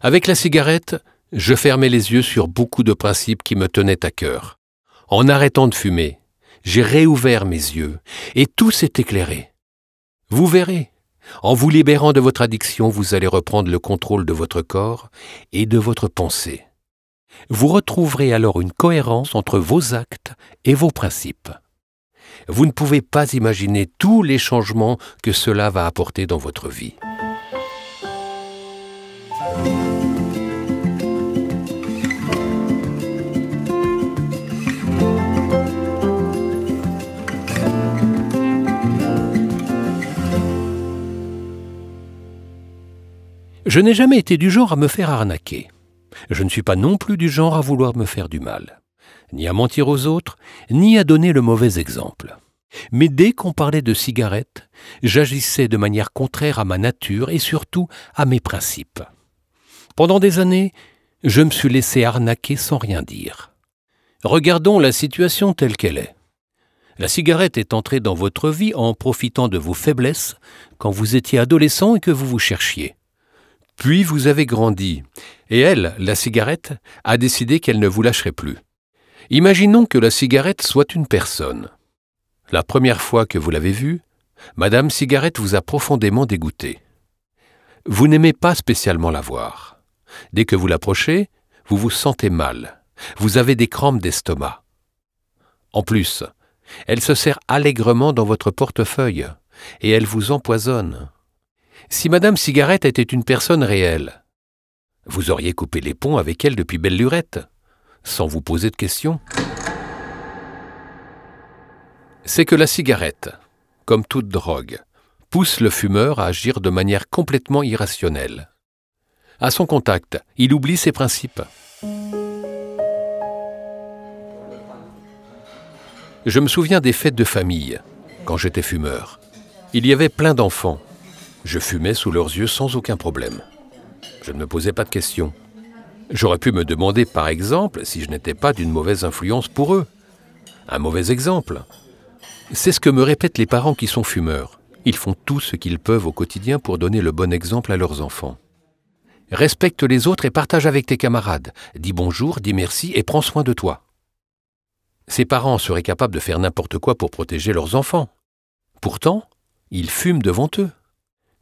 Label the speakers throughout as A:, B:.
A: Avec la cigarette, je fermais les yeux sur beaucoup de principes qui me tenaient à cœur. En arrêtant de fumer, j'ai réouvert mes yeux et tout s'est éclairé. Vous verrez, en vous libérant de votre addiction, vous allez reprendre le contrôle de votre corps et de votre pensée. Vous retrouverez alors une cohérence entre vos actes et vos principes. Vous ne pouvez pas imaginer tous les changements que cela va apporter dans votre vie. Je n'ai jamais été du genre à me faire arnaquer. Je ne suis pas non plus du genre à vouloir me faire du mal, ni à mentir aux autres, ni à donner le mauvais exemple. Mais dès qu'on parlait de cigarettes, j'agissais de manière contraire à ma nature et surtout à mes principes. Pendant des années, je me suis laissé arnaquer sans rien dire. Regardons la situation telle qu'elle est. La cigarette est entrée dans votre vie en profitant de vos faiblesses quand vous étiez adolescent et que vous vous cherchiez. Puis vous avez grandi, et elle, la cigarette, a décidé qu'elle ne vous lâcherait plus. Imaginons que la cigarette soit une personne. La première fois que vous l'avez vue, Madame Cigarette vous a profondément dégoûté. Vous n'aimez pas spécialement la voir. Dès que vous l'approchez, vous vous sentez mal. Vous avez des crampes d'estomac. En plus, elle se sert allègrement dans votre portefeuille, et elle vous empoisonne. Si Madame Cigarette était une personne réelle, vous auriez coupé les ponts avec elle depuis belle lurette, sans vous poser de questions. C'est que la cigarette, comme toute drogue, pousse le fumeur à agir de manière complètement irrationnelle. À son contact, il oublie ses principes. Je me souviens des fêtes de famille, quand j'étais fumeur. Il y avait plein d'enfants, je fumais sous leurs yeux sans aucun problème. Je ne me posais pas de questions. J'aurais pu me demander, par exemple, si je n'étais pas d'une mauvaise influence pour eux. Un mauvais exemple. C'est ce que me répètent les parents qui sont fumeurs. Ils font tout ce qu'ils peuvent au quotidien pour donner le bon exemple à leurs enfants. Respecte les autres et partage avec tes camarades. Dis bonjour, dis merci et prends soin de toi. Ces parents seraient capables de faire n'importe quoi pour protéger leurs enfants. Pourtant, ils fument devant eux.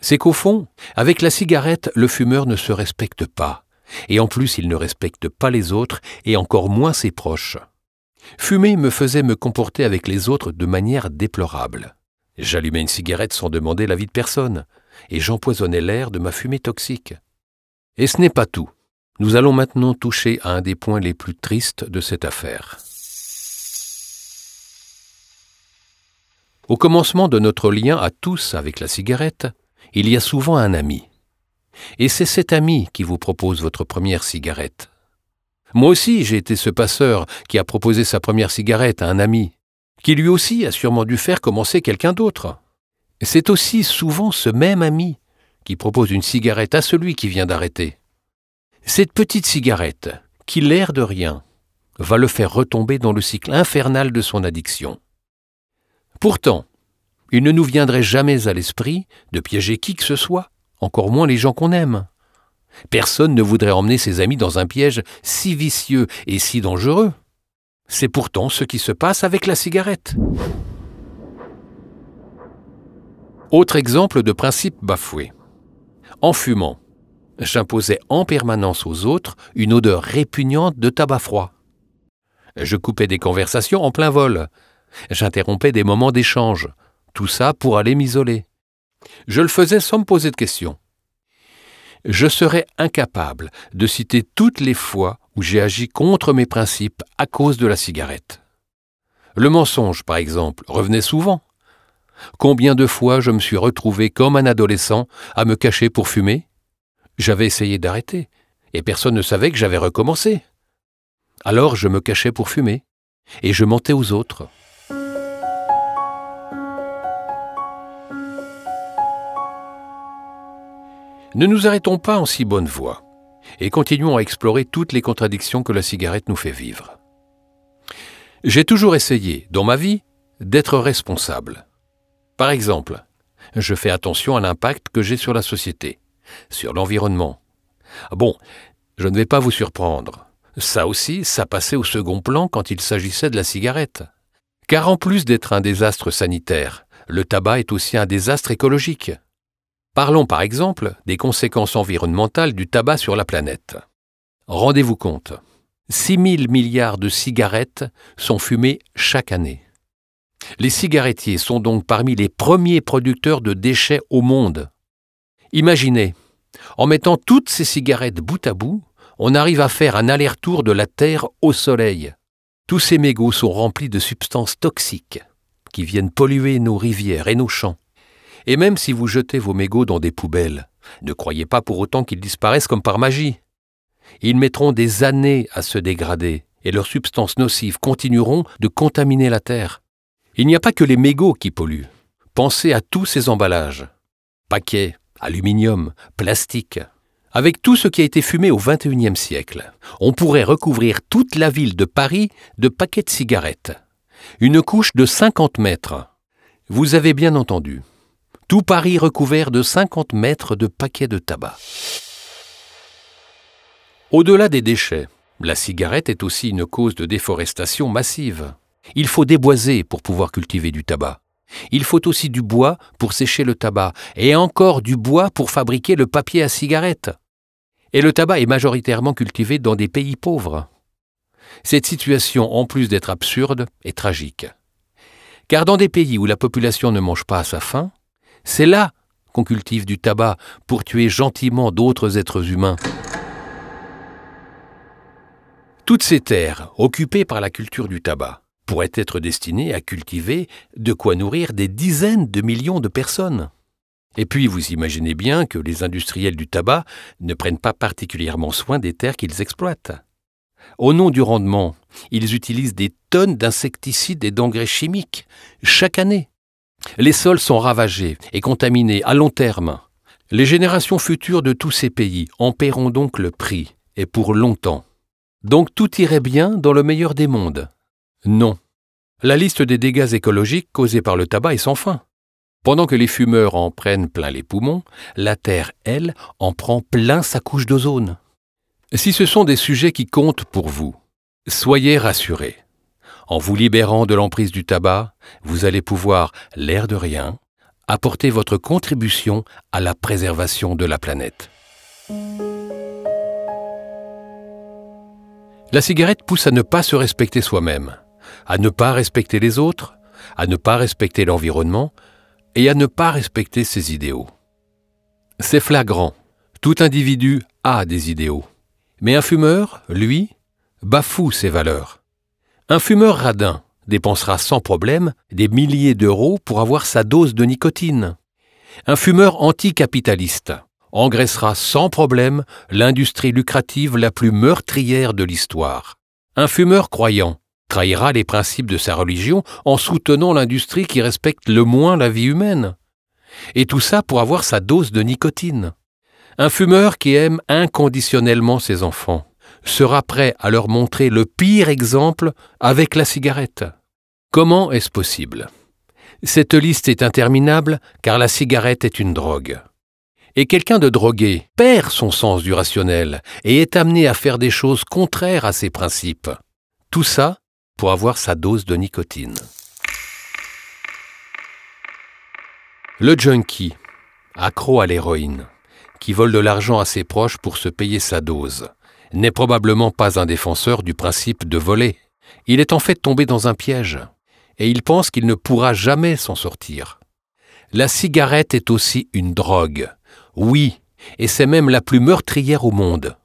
A: C'est qu'au fond, avec la cigarette, le fumeur ne se respecte pas, et en plus il ne respecte pas les autres, et encore moins ses proches. Fumer me faisait me comporter avec les autres de manière déplorable. J'allumais une cigarette sans demander l'avis de personne, et j'empoisonnais l'air de ma fumée toxique. Et ce n'est pas tout. Nous allons maintenant toucher à un des points les plus tristes de cette affaire. Au commencement de notre lien à tous avec la cigarette, il y a souvent un ami. Et c'est cet ami qui vous propose votre première cigarette. Moi aussi, j'ai été ce passeur qui a proposé sa première cigarette à un ami, qui lui aussi a sûrement dû faire commencer quelqu'un d'autre. C'est aussi souvent ce même ami qui propose une cigarette à celui qui vient d'arrêter. Cette petite cigarette, qui l'air de rien, va le faire retomber dans le cycle infernal de son addiction. Pourtant, il ne nous viendrait jamais à l'esprit de piéger qui que ce soit, encore moins les gens qu'on aime. Personne ne voudrait emmener ses amis dans un piège si vicieux et si dangereux. C'est pourtant ce qui se passe avec la cigarette. Autre exemple de principe bafoué. En fumant, j'imposais en permanence aux autres une odeur répugnante de tabac froid. Je coupais des conversations en plein vol. J'interrompais des moments d'échange, tout ça pour aller m'isoler. Je le faisais sans me poser de questions. Je serais incapable de citer toutes les fois où j'ai agi contre mes principes à cause de la cigarette. Le mensonge, par exemple, revenait souvent. Combien de fois je me suis retrouvé comme un adolescent à me cacher pour fumer? J'avais essayé d'arrêter, et personne ne savait que j'avais recommencé. Alors je me cachais pour fumer, et je mentais aux autres. Ne nous arrêtons pas en si bonne voie et continuons à explorer toutes les contradictions que la cigarette nous fait vivre. J'ai toujours essayé, dans ma vie, d'être responsable. Par exemple, je fais attention à l'impact que j'ai sur la société, sur l'environnement. Bon, je ne vais pas vous surprendre. Ça aussi, ça passait au second plan quand il s'agissait de la cigarette. Car en plus d'être un désastre sanitaire, le tabac est aussi un désastre écologique. Parlons par exemple des conséquences environnementales du tabac sur la planète. Rendez-vous compte, 6 000 milliards de cigarettes sont fumées chaque année. Les cigarettiers sont donc parmi les premiers producteurs de déchets au monde. Imaginez, en mettant toutes ces cigarettes bout à bout, on arrive à faire un aller-retour de la Terre au Soleil. Tous ces mégots sont remplis de substances toxiques qui viennent polluer nos rivières et nos champs. Et même si vous jetez vos mégots dans des poubelles, ne croyez pas pour autant qu'ils disparaissent comme par magie. Ils mettront des années à se dégrader, et leurs substances nocives continueront de contaminer la Terre. Il n'y a pas que les mégots qui polluent. Pensez à tous ces emballages. Paquets, aluminium, plastique. Avec tout ce qui a été fumé au XXIe siècle, on pourrait recouvrir toute la ville de Paris de paquets de cigarettes. Une couche de 50 mètres. Vous avez bien entendu. Tout Paris recouvert de 50 mètres de paquets de tabac. Au-delà des déchets, la cigarette est aussi une cause de déforestation massive. Il faut déboiser pour pouvoir cultiver du tabac. Il faut aussi du bois pour sécher le tabac, et encore du bois pour fabriquer le papier à cigarette. Et le tabac est majoritairement cultivé dans des pays pauvres. Cette situation, en plus d'être absurde, est tragique. Car dans des pays où la population ne mange pas à sa faim, c'est là qu'on cultive du tabac pour tuer gentiment d'autres êtres humains. Toutes ces terres, occupées par la culture du tabac, pourraient être destinées à cultiver de quoi nourrir des dizaines de millions de personnes. Et puis vous imaginez bien que les industriels du tabac ne prennent pas particulièrement soin des terres qu'ils exploitent. Au nom du rendement, ils utilisent des tonnes d'insecticides et d'engrais chimiques chaque année. Les sols sont ravagés et contaminés à long terme. Les générations futures de tous ces pays en paieront donc le prix, et pour longtemps. Donc tout irait bien dans le meilleur des mondes. Non. La liste des dégâts écologiques causés par le tabac est sans fin. Pendant que les fumeurs en prennent plein les poumons, la Terre, elle, en prend plein sa couche d'ozone. Si ce sont des sujets qui comptent pour vous, soyez rassurés. En vous libérant de l'emprise du tabac, vous allez pouvoir, l'air de rien, apporter votre contribution à la préservation de la planète. La cigarette pousse à ne pas se respecter soi-même, à ne pas respecter les autres, à ne pas respecter l'environnement et à ne pas respecter ses idéaux. C'est flagrant, tout individu a des idéaux. Mais un fumeur, lui, bafoue ses valeurs. Un fumeur radin dépensera sans problème des milliers d'euros pour avoir sa dose de nicotine. Un fumeur anticapitaliste engraissera sans problème l'industrie lucrative la plus meurtrière de l'histoire. Un fumeur croyant trahira les principes de sa religion en soutenant l'industrie qui respecte le moins la vie humaine. Et tout ça pour avoir sa dose de nicotine. Un fumeur qui aime inconditionnellement ses enfants sera prêt à leur montrer le pire exemple avec la cigarette. Comment est-ce possible? Cette liste est interminable car la cigarette est une drogue. Et quelqu'un de drogué perd son sens du rationnel et est amené à faire des choses contraires à ses principes. Tout ça pour avoir sa dose de nicotine. Le junkie, accro à l'héroïne, qui vole de l'argent à ses proches pour se payer sa dose, n'est probablement pas un défenseur du principe de voler. Il est en fait tombé dans un piège, et il pense qu'il ne pourra jamais s'en sortir. La cigarette est aussi une drogue, oui, et c'est même la plus meurtrière au monde.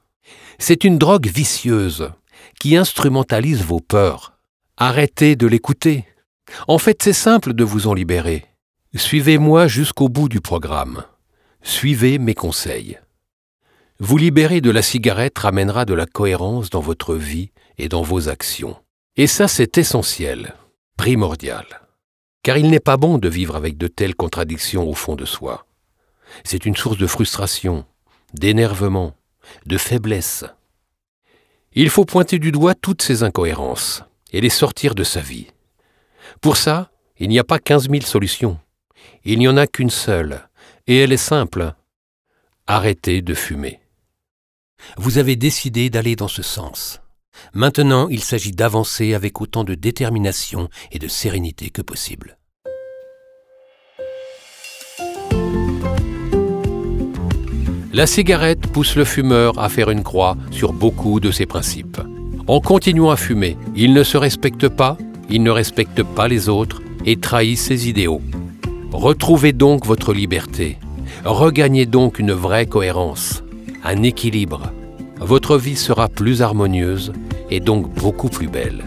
A: C'est une drogue vicieuse qui instrumentalise vos peurs. Arrêtez de l'écouter. En fait, c'est simple de vous en libérer. Suivez-moi jusqu'au bout du programme. Suivez mes conseils. Vous libérer de la cigarette ramènera de la cohérence dans votre vie et dans vos actions. Et ça, c'est essentiel, primordial. Car il n'est pas bon de vivre avec de telles contradictions au fond de soi. C'est une source de frustration, d'énervement, de faiblesse. Il faut pointer du doigt toutes ces incohérences et les sortir de sa vie. Pour ça, il n'y a pas quinze mille solutions. Il n'y en a qu'une seule, et elle est simple. Arrêtez de fumer. Vous avez décidé d'aller dans ce sens. Maintenant, il s'agit d'avancer avec autant de détermination et de sérénité que possible. La cigarette pousse le fumeur à faire une croix sur beaucoup de ses principes. En continuant à fumer, il ne se respecte pas, il ne respecte pas les autres et trahit ses idéaux. Retrouvez donc votre liberté. Regagnez donc une vraie cohérence, un équilibre. Votre vie sera plus harmonieuse et donc beaucoup plus belle.